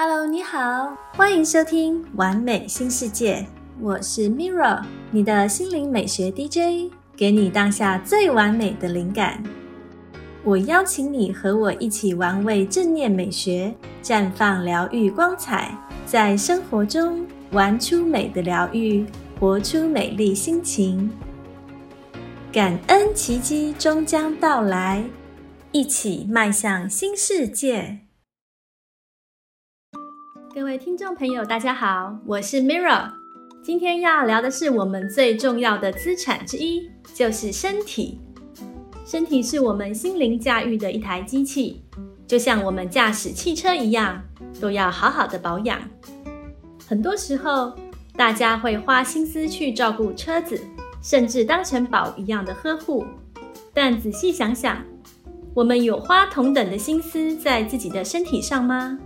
Hello，你好，欢迎收听《完美新世界》，我是 Mirra，你的心灵美学 DJ，给你当下最完美的灵感。我邀请你和我一起玩味正念美学，绽放疗愈光彩，在生活中玩出美的疗愈，活出美丽心情。感恩奇迹终将到来，一起迈向新世界。各位听众朋友，大家好，我是 Mira。今天要聊的是我们最重要的资产之一，就是身体。身体是我们心灵驾驭的一台机器，就像我们驾驶汽车一样，都要好好的保养。很多时候，大家会花心思去照顾车子，甚至当成宝一样的呵护。但仔细想想，我们有花同等的心思在自己的身体上吗？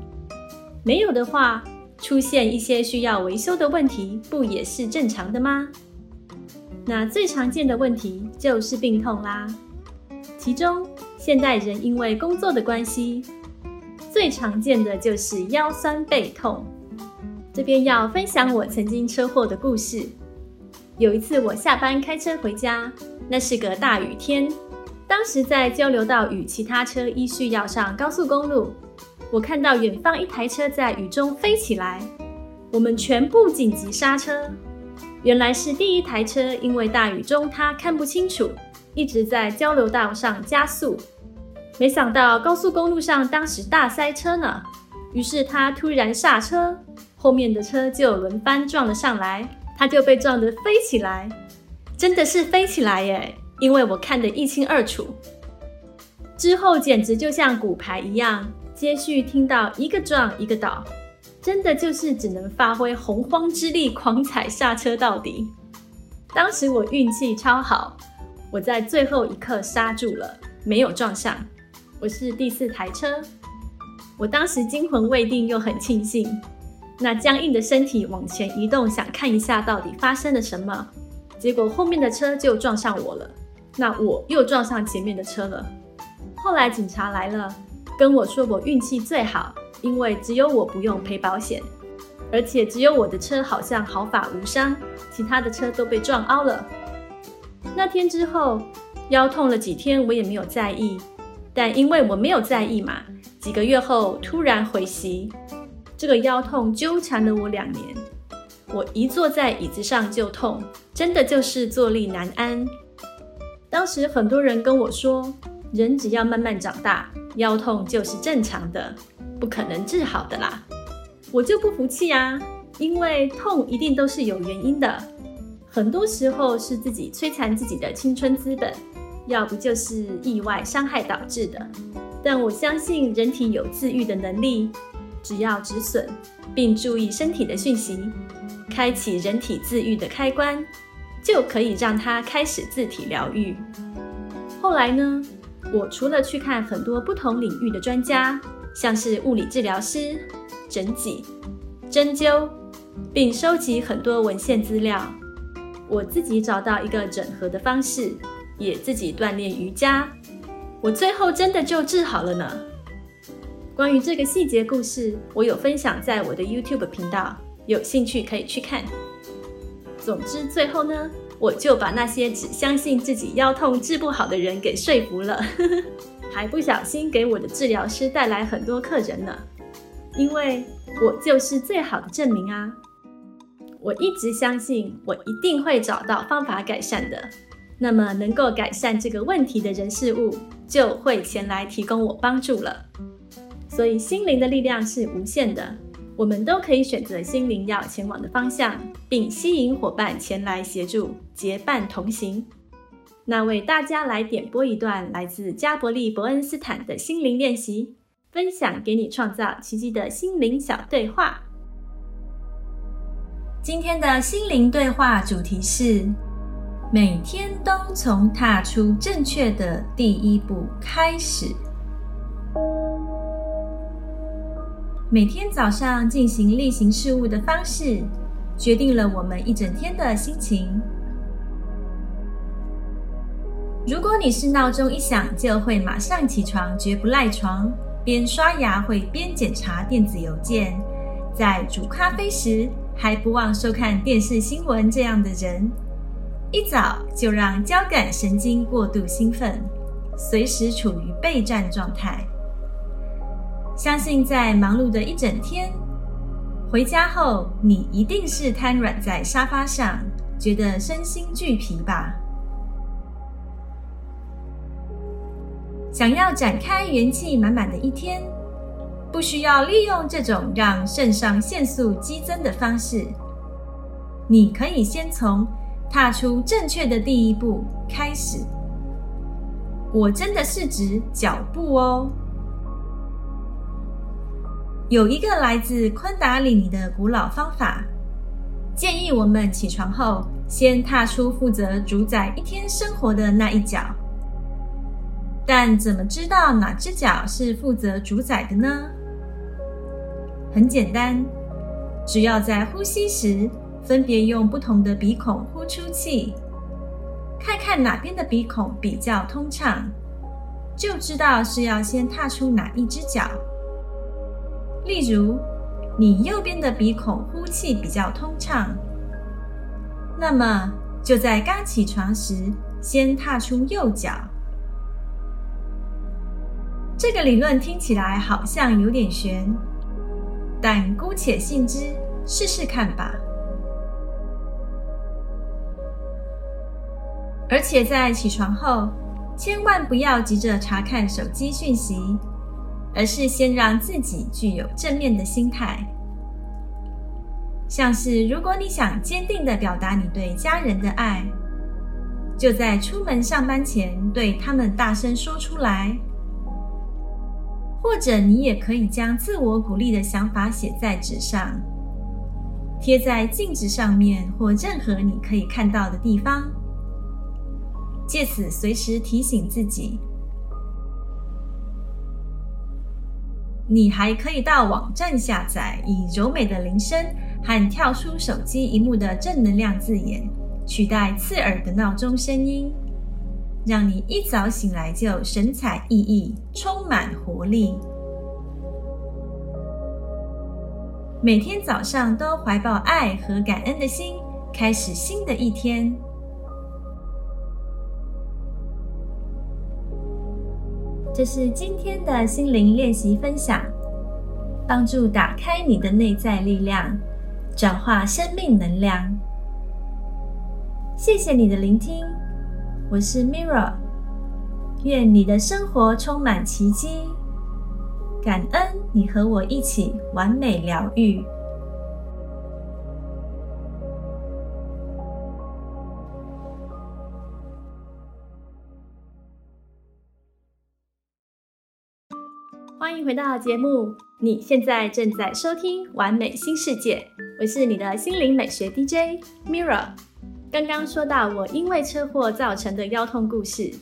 没有的话，出现一些需要维修的问题，不也是正常的吗？那最常见的问题就是病痛啦。其中，现代人因为工作的关系，最常见的就是腰酸背痛。这边要分享我曾经车祸的故事。有一次，我下班开车回家，那是个大雨天，当时在交流道与其他车依序要上高速公路。我看到远方一台车在雨中飞起来，我们全部紧急刹车。原来是第一台车因为大雨中它看不清楚，一直在交流道上加速。没想到高速公路上当时大塞车呢，于是他突然刹车，后面的车就轮番撞了上来，他就被撞得飞起来，真的是飞起来耶！因为我看得一清二楚。之后简直就像骨牌一样。接续听到一个撞一个倒，真的就是只能发挥洪荒之力，狂踩刹车到底。当时我运气超好，我在最后一刻刹住了，没有撞上。我是第四台车，我当时惊魂未定又很庆幸，那僵硬的身体往前移动，想看一下到底发生了什么。结果后面的车就撞上我了，那我又撞上前面的车了。后来警察来了。跟我说我运气最好，因为只有我不用赔保险，而且只有我的车好像毫发无伤，其他的车都被撞凹了。那天之后腰痛了几天，我也没有在意，但因为我没有在意嘛，几个月后突然回袭，这个腰痛纠缠了我两年，我一坐在椅子上就痛，真的就是坐立难安。当时很多人跟我说，人只要慢慢长大。腰痛就是正常的，不可能治好的啦。我就不服气啊，因为痛一定都是有原因的，很多时候是自己摧残自己的青春资本，要不就是意外伤害导致的。但我相信人体有自愈的能力，只要止损，并注意身体的讯息，开启人体自愈的开关，就可以让它开始自体疗愈。后来呢？我除了去看很多不同领域的专家，像是物理治疗师、整脊、针灸，并收集很多文献资料，我自己找到一个整合的方式，也自己锻炼瑜伽，我最后真的就治好了呢。关于这个细节故事，我有分享在我的 YouTube 频道，有兴趣可以去看。总之，最后呢。我就把那些只相信自己腰痛治不好的人给说服了，还不小心给我的治疗师带来很多客人呢。因为我就是最好的证明啊！我一直相信我一定会找到方法改善的。那么能够改善这个问题的人事物，就会前来提供我帮助了。所以心灵的力量是无限的。我们都可以选择心灵要前往的方向，并吸引伙伴前来协助，结伴同行。那为大家来点播一段来自加伯利·伯恩斯坦的心灵练习，分享给你创造奇迹的心灵小对话。今天的心灵对话主题是：每天都从踏出正确的第一步开始。每天早上进行例行事务的方式，决定了我们一整天的心情。如果你是闹钟一响就会马上起床，绝不赖床，边刷牙会边检查电子邮件，在煮咖啡时还不忘收看电视新闻这样的人，一早就让交感神经过度兴奋，随时处于备战状态。相信在忙碌的一整天，回家后你一定是瘫软在沙发上，觉得身心俱疲吧？想要展开元气满满的一天，不需要利用这种让肾上腺素激增的方式，你可以先从踏出正确的第一步开始。我真的是指脚步哦。有一个来自昆达里尼的古老方法，建议我们起床后先踏出负责主宰一天生活的那一脚。但怎么知道哪只脚是负责主宰的呢？很简单，只要在呼吸时分别用不同的鼻孔呼出气，看看哪边的鼻孔比较通畅，就知道是要先踏出哪一只脚。例如，你右边的鼻孔呼气比较通畅，那么就在刚起床时先踏出右脚。这个理论听起来好像有点悬，但姑且信之，试试看吧。而且在起床后，千万不要急着查看手机讯息。而是先让自己具有正面的心态，像是如果你想坚定的表达你对家人的爱，就在出门上班前对他们大声说出来；或者你也可以将自我鼓励的想法写在纸上，贴在镜子上面或任何你可以看到的地方，借此随时提醒自己。你还可以到网站下载以柔美的铃声和跳出手机荧幕的正能量字眼取代刺耳的闹钟声音，让你一早醒来就神采奕奕、充满活力。每天早上都怀抱爱和感恩的心，开始新的一天。这是今天的心灵练习分享，帮助打开你的内在力量，转化生命能量。谢谢你的聆听，我是 Mirra，愿你的生活充满奇迹，感恩你和我一起完美疗愈。欢迎回到节目，你现在正在收听《完美新世界》，我是你的心灵美学 DJ Mirra。刚刚说到我因为车祸造成的腰痛故事，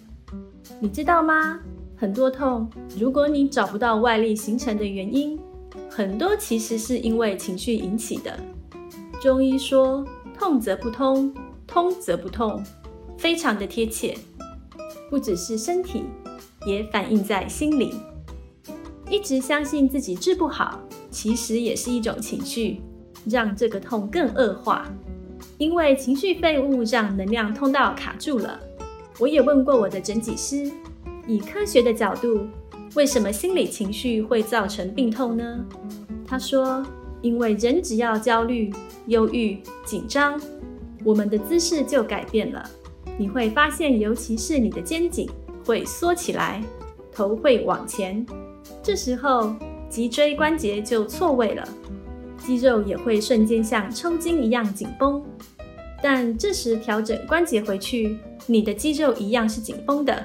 你知道吗？很多痛，如果你找不到外力形成的原因，很多其实是因为情绪引起的。中医说“痛则不通，通则不痛”，非常的贴切，不只是身体，也反映在心里。一直相信自己治不好，其实也是一种情绪，让这个痛更恶化。因为情绪废物让能量通道卡住了。我也问过我的整脊师，以科学的角度，为什么心理情绪会造成病痛呢？他说，因为人只要焦虑、忧郁、紧张，我们的姿势就改变了。你会发现，尤其是你的肩颈会缩起来，头会往前。这时候脊椎关节就错位了，肌肉也会瞬间像抽筋一样紧绷。但这时调整关节回去，你的肌肉一样是紧绷的，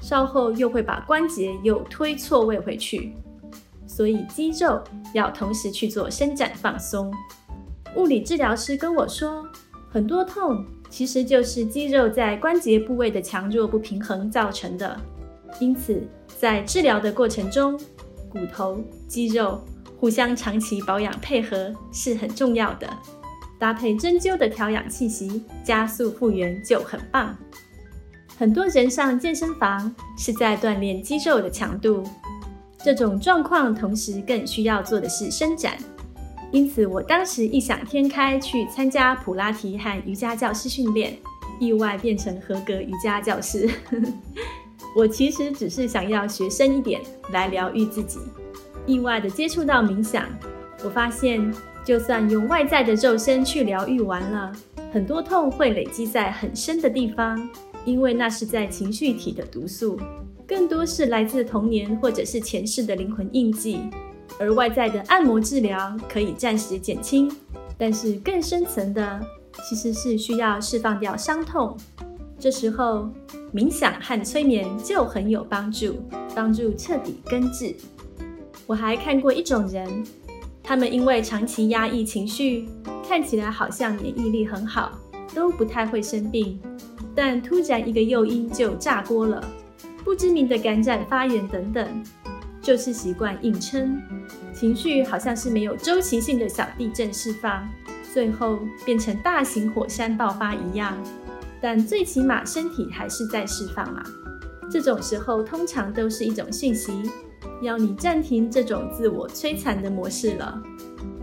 稍后又会把关节又推错位回去。所以肌肉要同时去做伸展放松。物理治疗师跟我说，很多痛其实就是肌肉在关节部位的强弱不平衡造成的，因此。在治疗的过程中，骨头、肌肉互相长期保养配合是很重要的。搭配针灸的调养气息，加速复原就很棒。很多人上健身房是在锻炼肌肉的强度，这种状况同时更需要做的是伸展。因此，我当时异想天开去参加普拉提和瑜伽教师训练，意外变成合格瑜伽教师。我其实只是想要学深一点来疗愈自己，意外的接触到冥想，我发现就算用外在的肉身去疗愈完了，很多痛会累积在很深的地方，因为那是在情绪体的毒素，更多是来自童年或者是前世的灵魂印记。而外在的按摩治疗可以暂时减轻，但是更深层的其实是需要释放掉伤痛。这时候冥想和催眠就很有帮助，帮助彻底根治。我还看过一种人，他们因为长期压抑情绪，看起来好像免疫力很好，都不太会生病，但突然一个诱因就炸锅了，不知名的感染、发炎等等。就是习惯硬撑，情绪好像是没有周期性的小地震释放，最后变成大型火山爆发一样。但最起码身体还是在释放嘛。这种时候通常都是一种讯息，要你暂停这种自我摧残的模式了。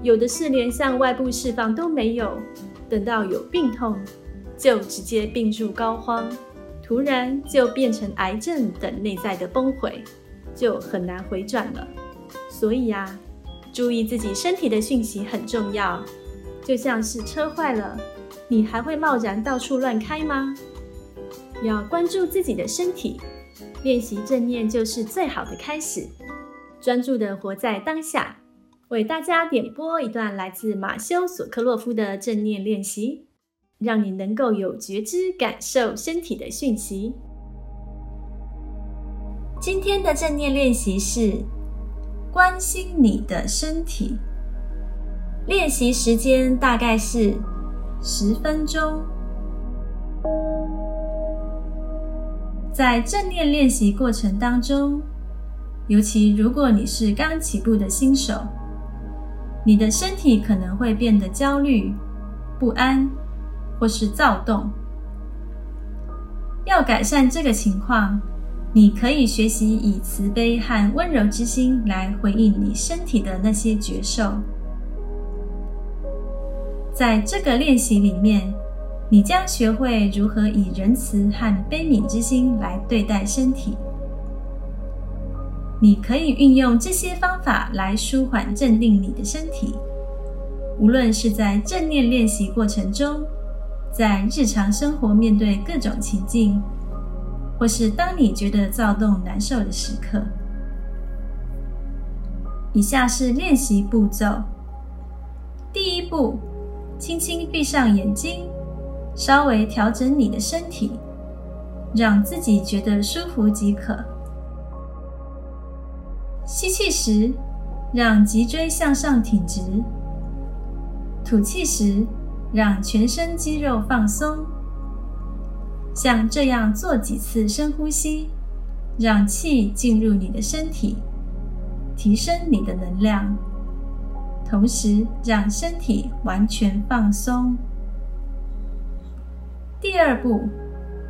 有的是连向外部释放都没有，等到有病痛，就直接病入膏肓，突然就变成癌症等内在的崩毁。就很难回转了，所以呀，注意自己身体的讯息很重要。就像是车坏了，你还会贸然到处乱开吗？要关注自己的身体，练习正念就是最好的开始。专注的活在当下，为大家点播一段来自马修·索克洛夫的正念练习，让你能够有觉知感受身体的讯息。今天的正念练习是关心你的身体。练习时间大概是十分钟。在正念练习过程当中，尤其如果你是刚起步的新手，你的身体可能会变得焦虑、不安或是躁动。要改善这个情况。你可以学习以慈悲和温柔之心来回应你身体的那些觉受。在这个练习里面，你将学会如何以仁慈和悲悯之心来对待身体。你可以运用这些方法来舒缓、镇定你的身体。无论是在正念练习过程中，在日常生活面对各种情境。或是当你觉得躁动难受的时刻，以下是练习步骤。第一步，轻轻闭上眼睛，稍微调整你的身体，让自己觉得舒服即可。吸气时，让脊椎向上挺直；吐气时，让全身肌肉放松。像这样做几次深呼吸，让气进入你的身体，提升你的能量，同时让身体完全放松。第二步，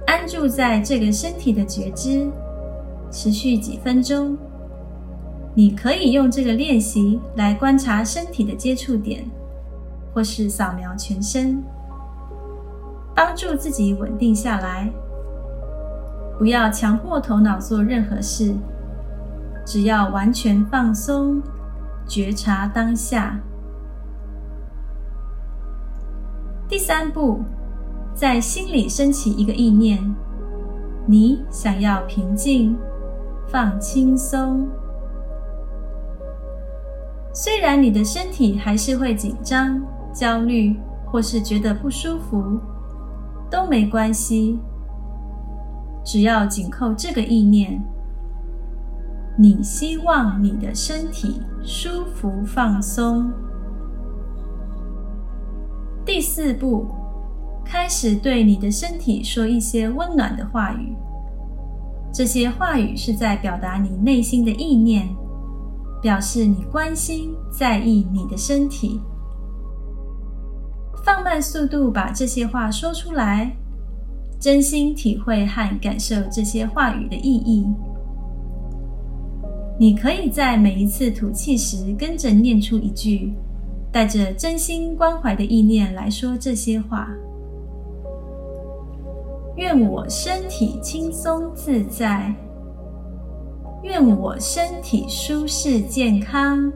安住在这个身体的觉知，持续几分钟。你可以用这个练习来观察身体的接触点，或是扫描全身。帮助自己稳定下来，不要强迫头脑做任何事，只要完全放松，觉察当下。第三步，在心里升起一个意念：你想要平静、放轻松。虽然你的身体还是会紧张、焦虑，或是觉得不舒服。都没关系，只要紧扣这个意念，你希望你的身体舒服放松。第四步，开始对你的身体说一些温暖的话语，这些话语是在表达你内心的意念，表示你关心、在意你的身体。放慢速度，把这些话说出来，真心体会和感受这些话语的意义。你可以在每一次吐气时跟着念出一句，带着真心关怀的意念来说这些话。愿我身体轻松自在，愿我身体舒适健康，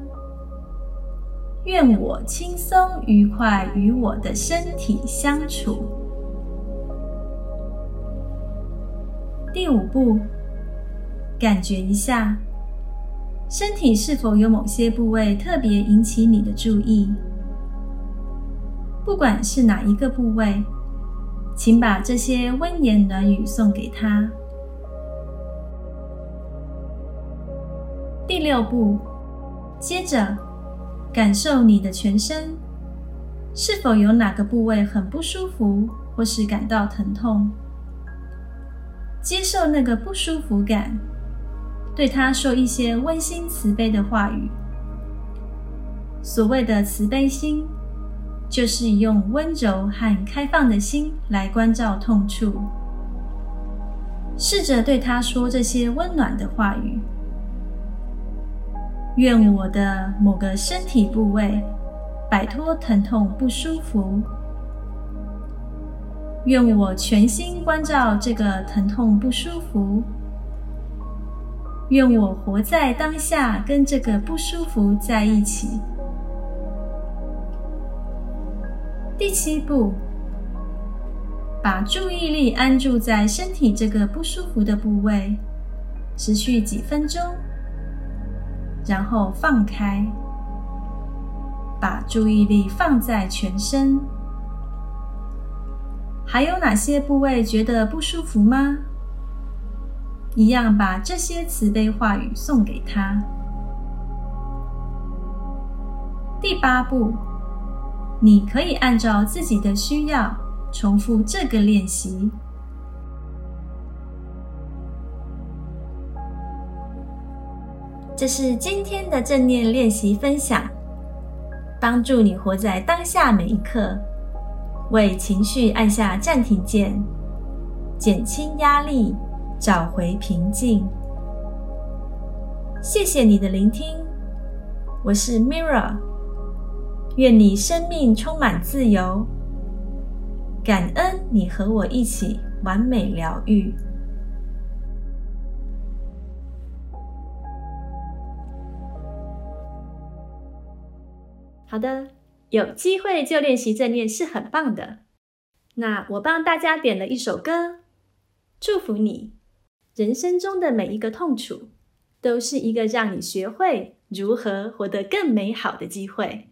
愿我轻松愉快与我的身体相处。第五步，感觉一下身体是否有某些部位特别引起你的注意，不管是哪一个部位。请把这些温言暖语送给他。第六步，接着感受你的全身，是否有哪个部位很不舒服，或是感到疼痛？接受那个不舒服感，对他说一些温馨慈悲的话语。所谓的慈悲心。就是用温柔和开放的心来关照痛处，试着对他说这些温暖的话语。愿我的某个身体部位摆脱疼痛不舒服。愿我全心关照这个疼痛不舒服。愿我活在当下，跟这个不舒服在一起。第七步，把注意力安住在身体这个不舒服的部位，持续几分钟，然后放开，把注意力放在全身。还有哪些部位觉得不舒服吗？一样把这些慈悲话语送给他。第八步。你可以按照自己的需要重复这个练习。这是今天的正念练习分享，帮助你活在当下每一刻，为情绪按下暂停键，减轻压力，找回平静。谢谢你的聆听，我是 Mira。愿你生命充满自由，感恩你和我一起完美疗愈。好的，有机会就练习正念是很棒的。那我帮大家点了一首歌，祝福你。人生中的每一个痛楚，都是一个让你学会如何活得更美好的机会。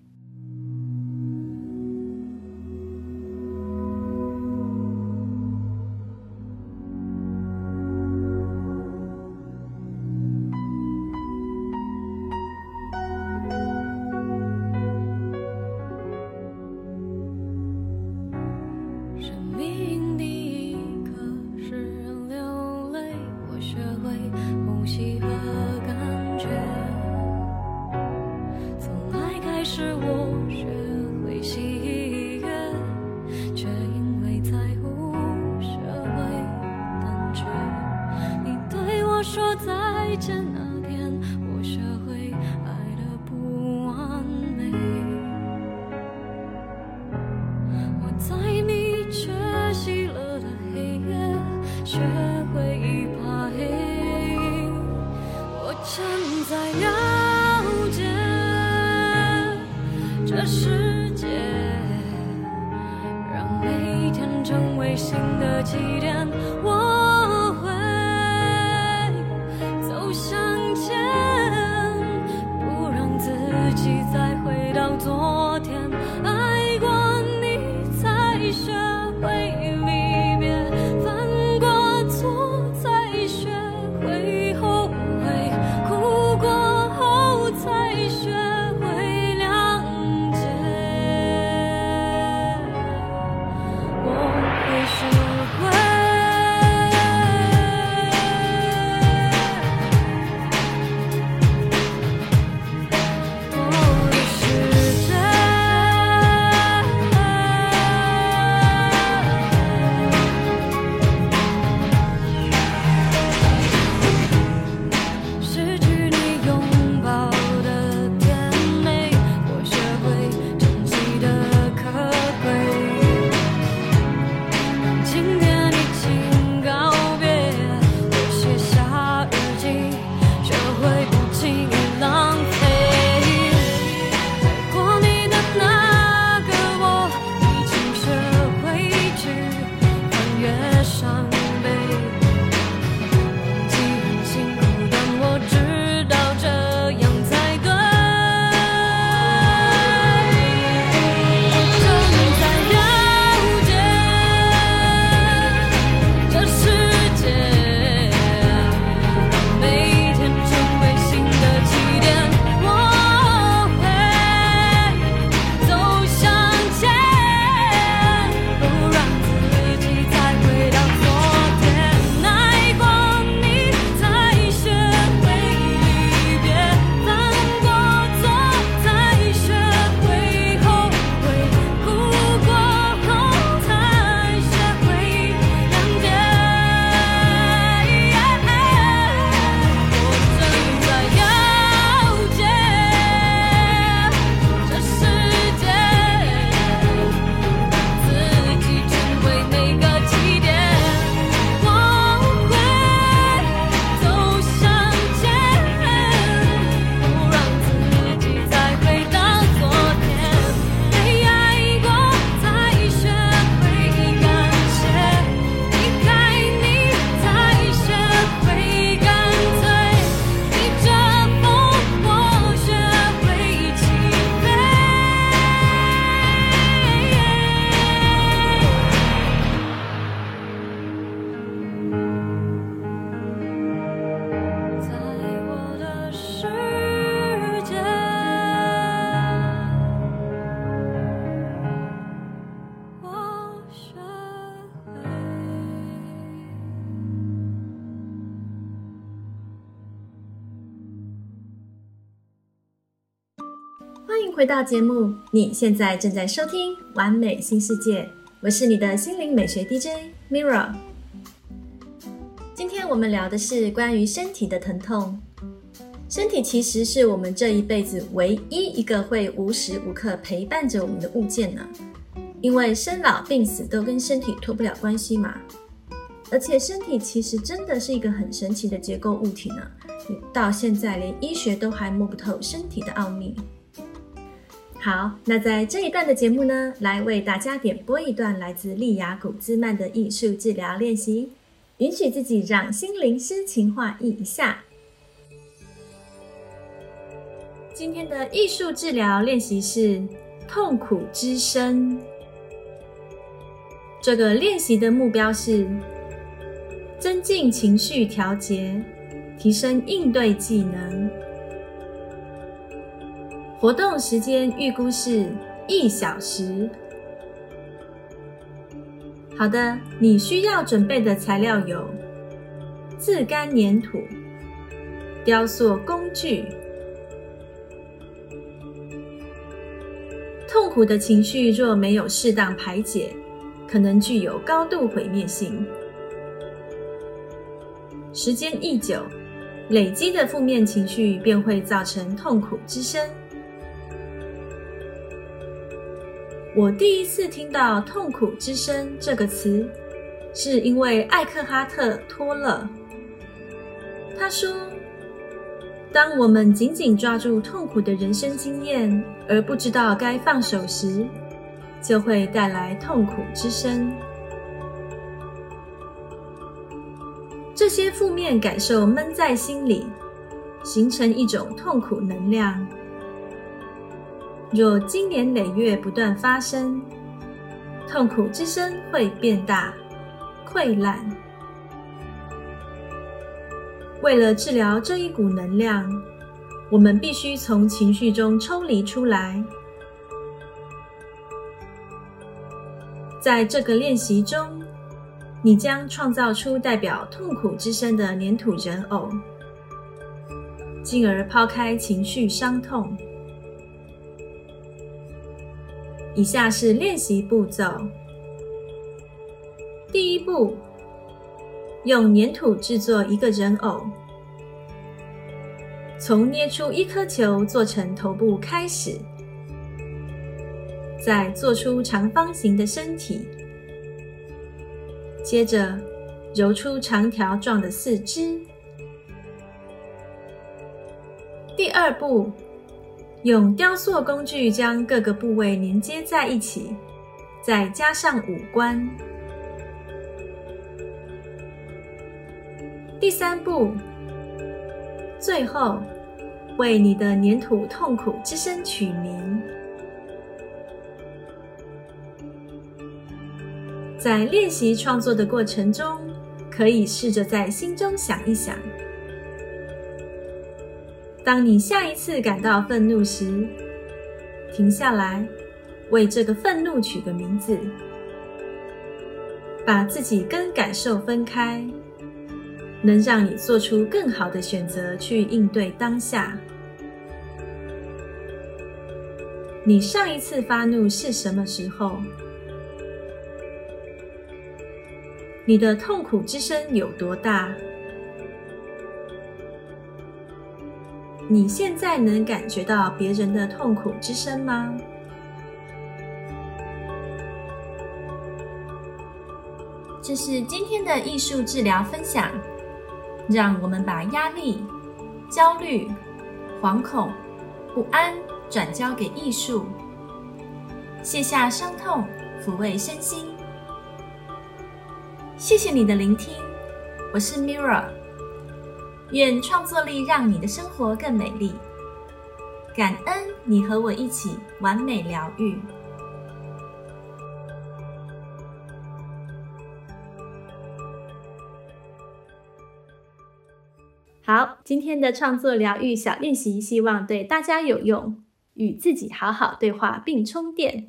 回到节目，你现在正在收听《完美新世界》，我是你的心灵美学 DJ Mirra。今天我们聊的是关于身体的疼痛。身体其实是我们这一辈子唯一一个会无时无刻陪伴着我们的物件呢，因为生老病死都跟身体脱不了关系嘛。而且身体其实真的是一个很神奇的结构物体呢，到现在连医学都还摸不透身体的奥秘。好，那在这一段的节目呢，来为大家点播一段来自利雅古兹曼的艺术治疗练习，允许自己让心灵诗情画意一下。今天的艺术治疗练习是痛苦之声。这个练习的目标是增进情绪调节，提升应对技能。活动时间预估是一小时。好的，你需要准备的材料有自干粘土、雕塑工具。痛苦的情绪若没有适当排解，可能具有高度毁灭性。时间一久，累积的负面情绪便会造成痛苦之声。我第一次听到“痛苦之声”这个词，是因为艾克哈特·托勒。他说。当我们紧紧抓住痛苦的人生经验，而不知道该放手时，就会带来痛苦之声。这些负面感受闷在心里，形成一种痛苦能量。若经年累月不断发生，痛苦之声会变大、溃烂。为了治疗这一股能量，我们必须从情绪中抽离出来。在这个练习中，你将创造出代表痛苦之声的粘土人偶，进而抛开情绪伤痛。以下是练习步骤：第一步。用粘土制作一个人偶，从捏出一颗球做成头部开始，再做出长方形的身体，接着揉出长条状的四肢。第二步，用雕塑工具将各个部位连接在一起，再加上五官。第三步，最后为你的粘土痛苦之声取名。在练习创作的过程中，可以试着在心中想一想：当你下一次感到愤怒时，停下来，为这个愤怒取个名字，把自己跟感受分开。能让你做出更好的选择去应对当下。你上一次发怒是什么时候？你的痛苦之声有多大？你现在能感觉到别人的痛苦之声吗？这是今天的艺术治疗分享。让我们把压力、焦虑、惶恐、不安转交给艺术，卸下伤痛，抚慰身心。谢谢你的聆听，我是 Mirra。愿创作力让你的生活更美丽。感恩你和我一起完美疗愈。好，今天的创作疗愈小练习，希望对大家有用。与自己好好对话并充电。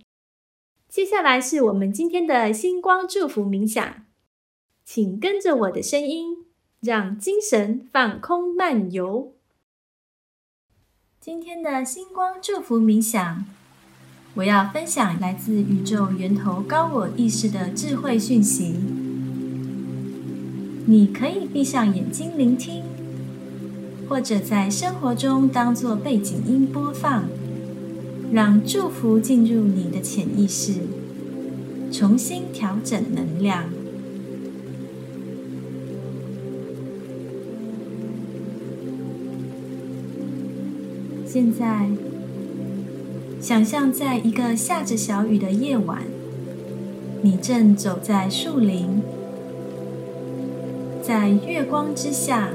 接下来是我们今天的星光祝福冥想，请跟着我的声音，让精神放空漫游。今天的星光祝福冥想，我要分享来自宇宙源头高我意识的智慧讯息。你可以闭上眼睛聆听，或者在生活中当做背景音播放，让祝福进入你的潜意识，重新调整能量。现在，想象在一个下着小雨的夜晚，你正走在树林，在月光之下，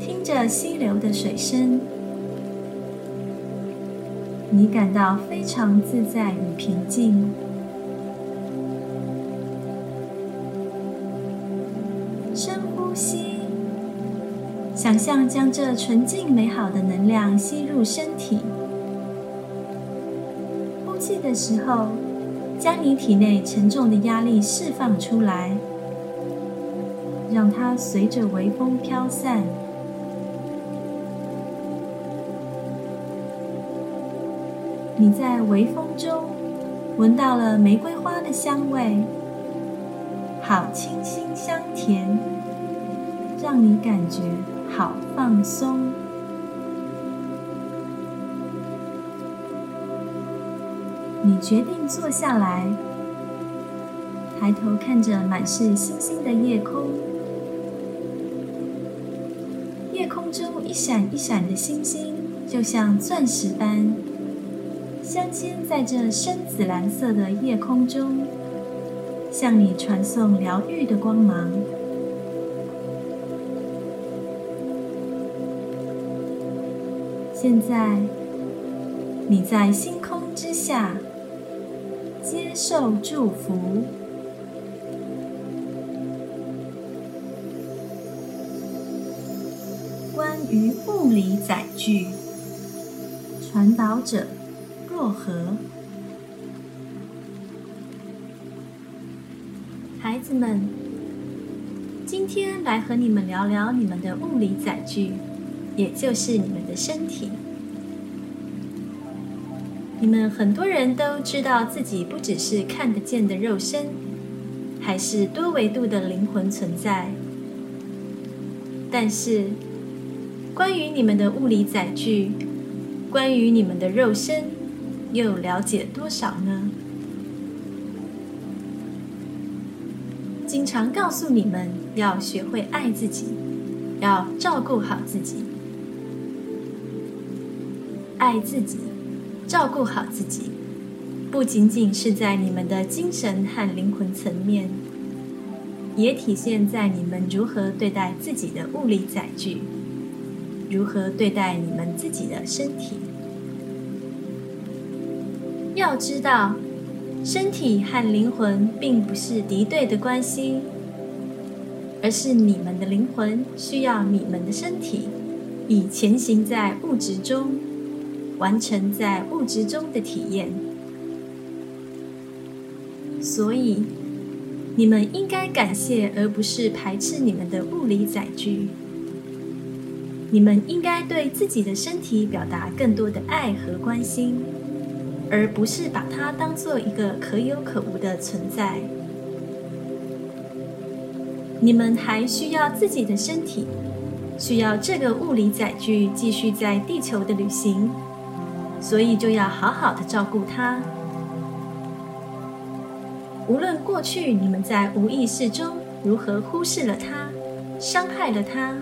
听着溪流的水声，你感到非常自在与平静。深呼吸。想象将这纯净美好的能量吸入身体，呼气的时候，将你体内沉重的压力释放出来，让它随着微风飘散。你在微风中闻到了玫瑰花的香味，好清新香甜，让你感觉。放松。你决定坐下来，抬头看着满是星星的夜空。夜空中一闪一闪的星星，就像钻石般镶嵌在这深紫蓝色的夜空中，向你传送疗愈的光芒。现在，你在星空之下接受祝福。关于物理载具，传导者若何？孩子们，今天来和你们聊聊你们的物理载具。也就是你们的身体。你们很多人都知道自己不只是看得见的肉身，还是多维度的灵魂存在。但是，关于你们的物理载具，关于你们的肉身，又了解多少呢？经常告诉你们要学会爱自己，要照顾好自己。爱自己，照顾好自己，不仅仅是在你们的精神和灵魂层面，也体现在你们如何对待自己的物理载具，如何对待你们自己的身体。要知道，身体和灵魂并不是敌对的关系，而是你们的灵魂需要你们的身体，以前行在物质中。完成在物质中的体验，所以你们应该感谢而不是排斥你们的物理载具。你们应该对自己的身体表达更多的爱和关心，而不是把它当做一个可有可无的存在。你们还需要自己的身体，需要这个物理载具继续在地球的旅行。所以就要好好的照顾他。无论过去你们在无意识中如何忽视了他、伤害了他，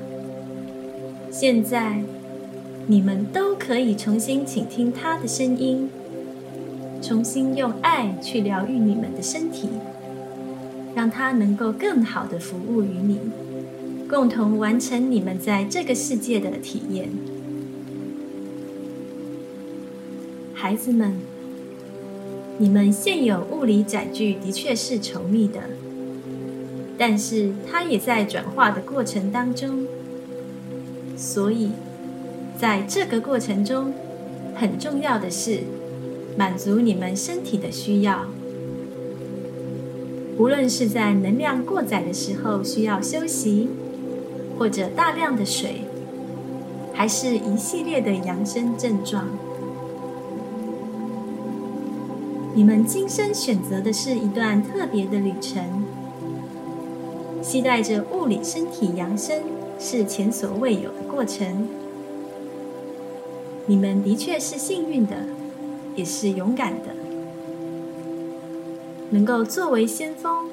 现在你们都可以重新倾听他的声音，重新用爱去疗愈你们的身体，让他能够更好的服务于你，共同完成你们在这个世界的体验。孩子们，你们现有物理载具的确是稠密的，但是它也在转化的过程当中。所以，在这个过程中，很重要的是满足你们身体的需要。无论是在能量过载的时候需要休息，或者大量的水，还是一系列的养生症状。你们今生选择的是一段特别的旅程，期待着物理身体扬升是前所未有的过程。你们的确是幸运的，也是勇敢的，能够作为先锋，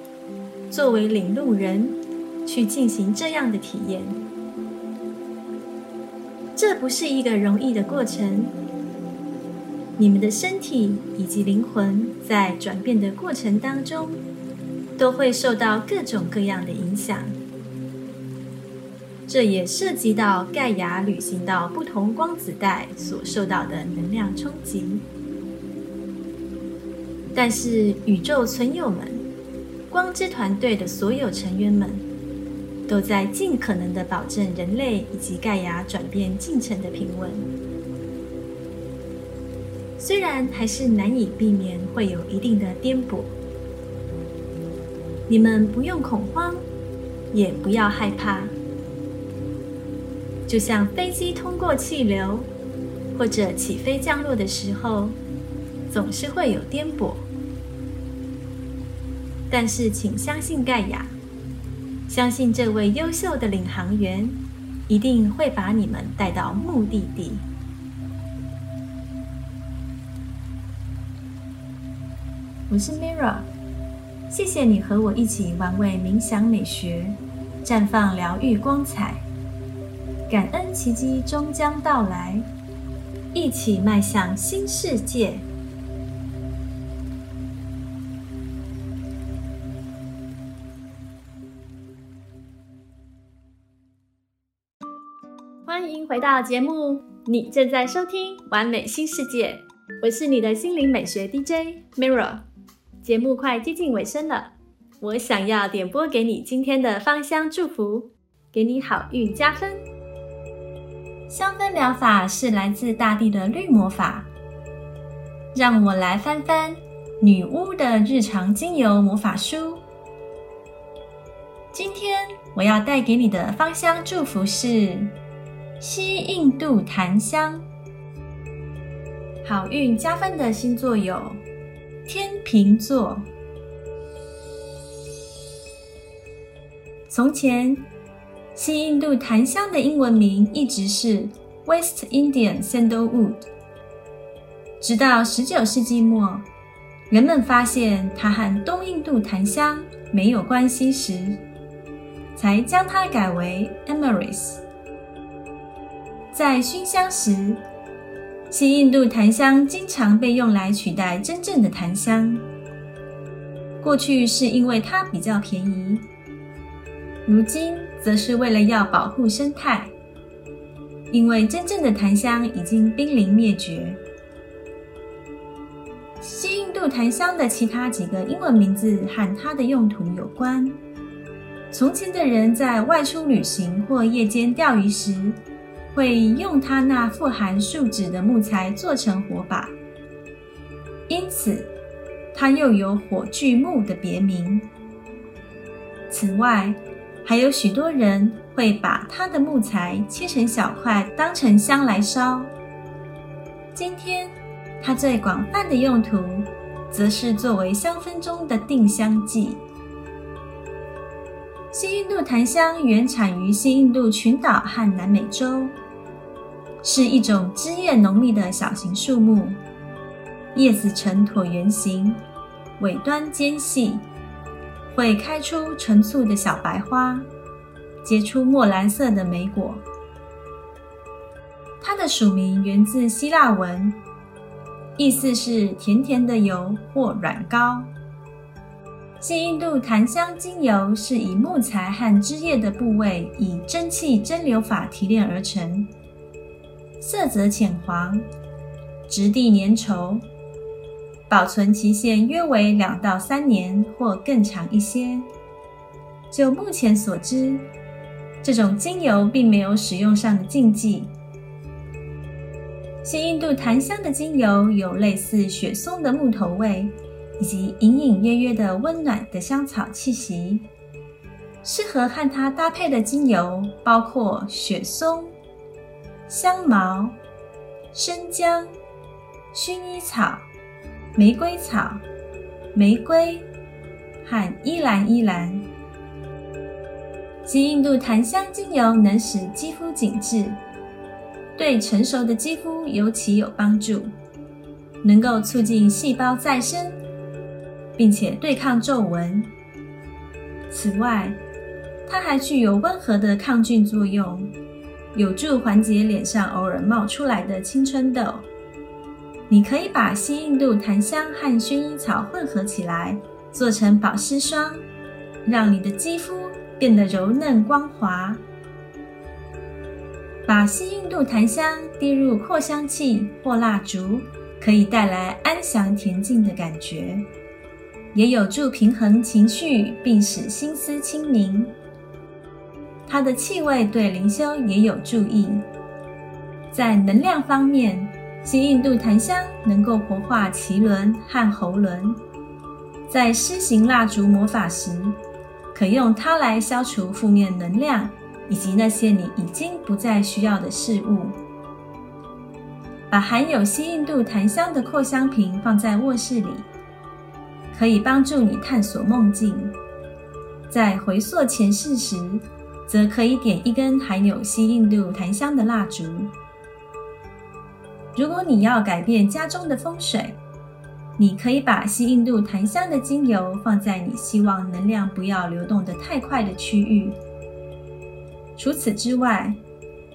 作为领路人，去进行这样的体验。这不是一个容易的过程。你们的身体以及灵魂在转变的过程当中，都会受到各种各样的影响。这也涉及到盖亚旅行到不同光子带所受到的能量冲击。但是，宇宙存友们、光之团队的所有成员们，都在尽可能的保证人类以及盖亚转变进程的平稳。虽然还是难以避免会有一定的颠簸，你们不用恐慌，也不要害怕。就像飞机通过气流，或者起飞降落的时候，总是会有颠簸。但是，请相信盖亚，相信这位优秀的领航员，一定会把你们带到目的地。我是 Mirra，谢谢你和我一起玩味冥想美学，绽放疗愈光彩，感恩奇迹终将到来，一起迈向新世界。欢迎回到节目，你正在收听《完美新世界》，我是你的心灵美学 DJ Mira。节目快接近尾声了，我想要点播给你今天的芳香祝福，给你好运加分。香氛疗法是来自大地的绿魔法，让我来翻翻女巫的日常精油魔法书。今天我要带给你的芳香祝福是西印度檀香，好运加分的星座有。天平座。从前，西印度檀香的英文名一直是 West Indian Sandalwood。直到十九世纪末，人们发现它和东印度檀香没有关系时，才将它改为 Amyris。在熏香时。西印度檀香经常被用来取代真正的檀香。过去是因为它比较便宜，如今则是为了要保护生态，因为真正的檀香已经濒临灭绝。西印度檀香的其他几个英文名字和它的用途有关。从前的人在外出旅行或夜间钓鱼时。会用它那富含树脂的木材做成火把，因此它又有火炬木的别名。此外，还有许多人会把它的木材切成小块当成香来烧。今天，它最广泛的用途则是作为香氛中的定香剂。新印度檀香原产于西印度群岛和南美洲。是一种枝叶浓密的小型树木，叶子呈椭圆形，尾端尖细，会开出纯簇的小白花，结出墨蓝色的莓果。它的属名源自希腊文，意思是甜甜的油或软膏。西印度檀香精油是以木材和枝叶的部位以蒸汽蒸馏法提炼而成。色泽浅黄，质地粘稠，保存期限约为两到三年或更长一些。就目前所知，这种精油并没有使用上的禁忌。新印度檀香的精油有类似雪松的木头味，以及隐隐约约的温暖的香草气息。适合和它搭配的精油包括雪松。香茅、生姜、薰衣草、玫瑰草、玫瑰和依兰依兰。及印度檀香精油能使肌肤紧致，对成熟的肌肤尤其有帮助，能够促进细胞再生，并且对抗皱纹。此外，它还具有温和的抗菌作用，有助缓解脸上偶尔冒出来的青春痘。你可以把西印度檀香和薰衣草混合起来，做成保湿霜，让你的肌肤。变得柔嫩光滑。把西印度檀香滴入扩香器或蜡烛，可以带来安详恬静的感觉，也有助平衡情绪，并使心思清明。它的气味对灵修也有助益。在能量方面，西印度檀香能够活化脐轮和喉轮。在施行蜡烛魔法时。可用它来消除负面能量，以及那些你已经不再需要的事物。把含有西印度檀香的扩香瓶放在卧室里，可以帮助你探索梦境。在回溯前世时，则可以点一根含有西印度檀香的蜡烛。如果你要改变家中的风水，你可以把西印度檀香的精油放在你希望能量不要流动的太快的区域。除此之外，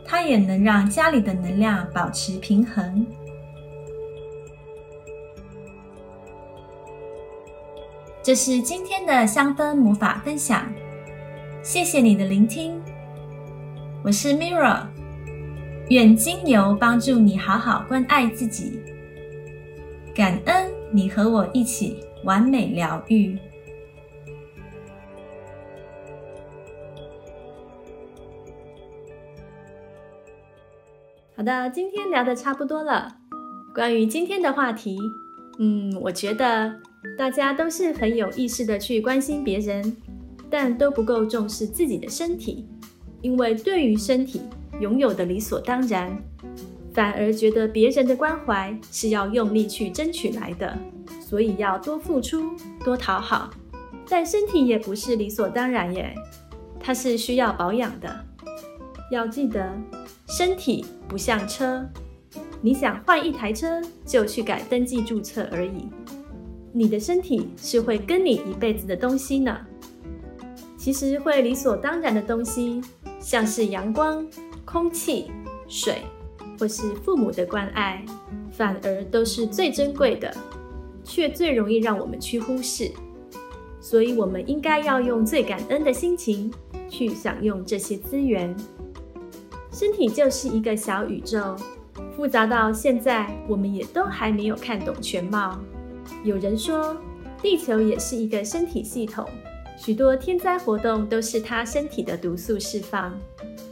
它也能让家里的能量保持平衡。这是今天的香氛魔法分享，谢谢你的聆听。我是 Mirra，愿精油帮助你好好关爱自己，感恩。你和我一起完美疗愈。好的，今天聊的差不多了。关于今天的话题，嗯，我觉得大家都是很有意识的去关心别人，但都不够重视自己的身体，因为对于身体拥有的理所当然。反而觉得别人的关怀是要用力去争取来的，所以要多付出、多讨好。但身体也不是理所当然耶，它是需要保养的。要记得，身体不像车，你想换一台车就去改登记注册而已。你的身体是会跟你一辈子的东西呢。其实会理所当然的东西，像是阳光、空气、水。或是父母的关爱，反而都是最珍贵的，却最容易让我们去忽视。所以，我们应该要用最感恩的心情去享用这些资源。身体就是一个小宇宙，复杂到现在我们也都还没有看懂全貌。有人说，地球也是一个身体系统，许多天灾活动都是它身体的毒素释放。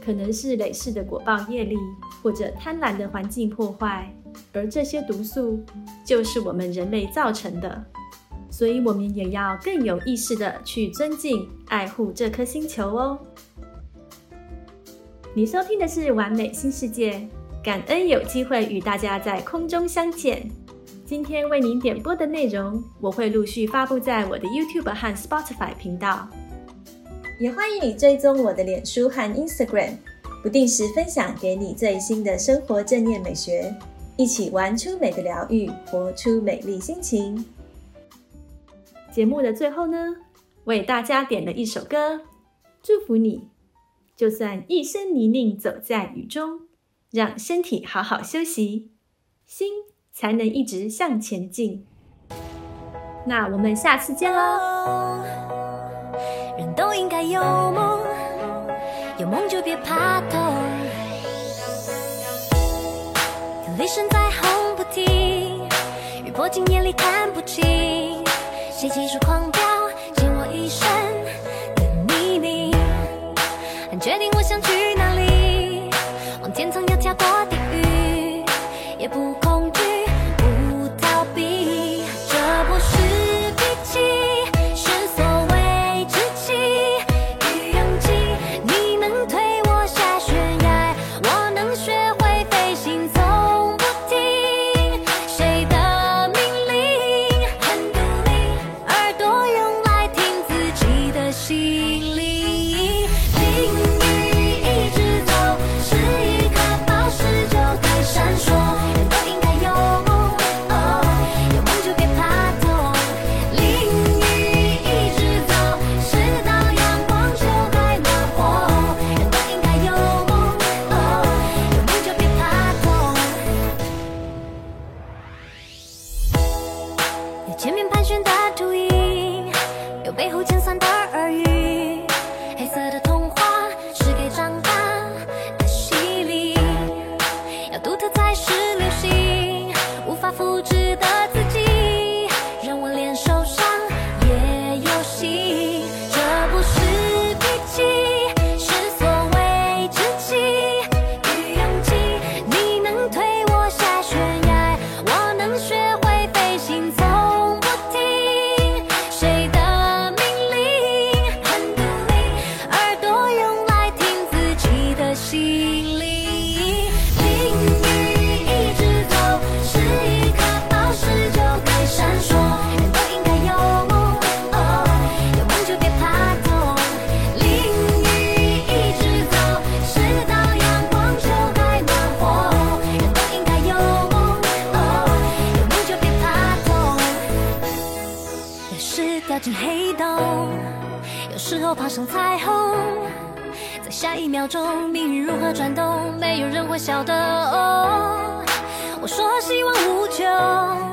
可能是累世的果报业力，或者贪婪的环境破坏，而这些毒素就是我们人类造成的。所以，我们也要更有意识的去尊敬、爱护这颗星球哦。你收听的是《完美新世界》，感恩有机会与大家在空中相见。今天为您点播的内容，我会陆续发布在我的 YouTube 和 Spotify 频道。也欢迎你追踪我的脸书和 Instagram，不定时分享给你最新的生活正念美学，一起玩出美的疗愈，活出美丽心情。节目的最后呢，为大家点了一首歌，祝福你，就算一身泥泞走在雨中，让身体好好休息，心才能一直向前进。那我们下次见喽。人都应该有梦，有梦就别怕痛。有雷声在轰不停，雨泼进眼里看不清。谁急速狂飙，秒钟，命运如何转动，没有人会晓得。我说，希望无穷。